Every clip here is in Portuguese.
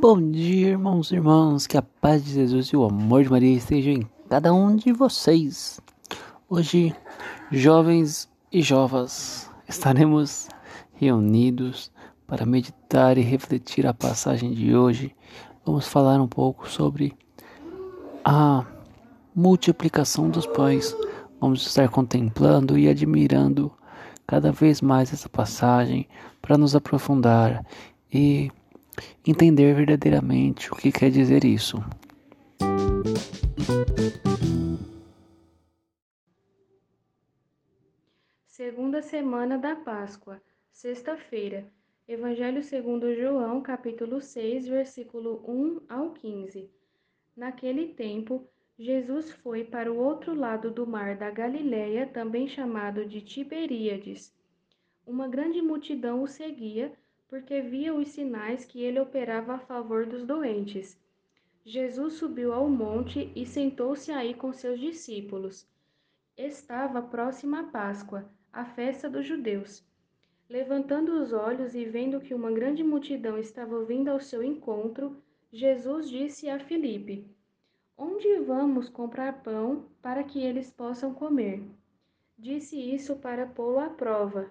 Bom dia, irmãos e irmãs, que a paz de Jesus e o amor de Maria estejam em cada um de vocês. Hoje, jovens e jovas, estaremos reunidos para meditar e refletir a passagem de hoje. Vamos falar um pouco sobre a multiplicação dos pães. Vamos estar contemplando e admirando cada vez mais essa passagem para nos aprofundar e entender verdadeiramente o que quer dizer isso. Segunda semana da Páscoa, sexta-feira. Evangelho segundo João, capítulo 6, versículo 1 ao 15. Naquele tempo, Jesus foi para o outro lado do mar da Galileia, também chamado de Tiberíades. Uma grande multidão o seguia, porque via os sinais que ele operava a favor dos doentes. Jesus subiu ao monte e sentou-se aí com seus discípulos. Estava próxima a Páscoa, a festa dos judeus. Levantando os olhos e vendo que uma grande multidão estava vindo ao seu encontro, Jesus disse a Filipe: Onde vamos comprar pão para que eles possam comer? Disse isso para pô-lo à prova,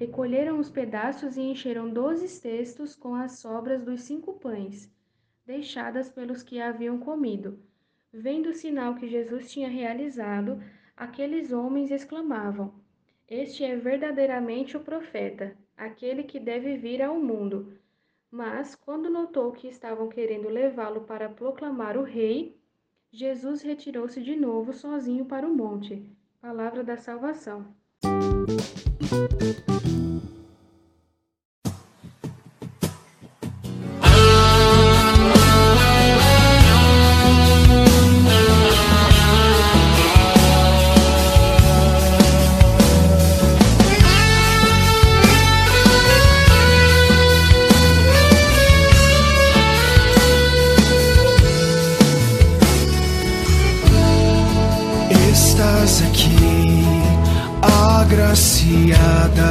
Recolheram os pedaços e encheram doze cestos com as sobras dos cinco pães, deixadas pelos que haviam comido. Vendo o sinal que Jesus tinha realizado, aqueles homens exclamavam: Este é verdadeiramente o profeta, aquele que deve vir ao mundo. Mas, quando notou que estavam querendo levá-lo para proclamar o rei, Jesus retirou-se de novo sozinho para o monte. Palavra da salvação. Estás aqui, agraciada.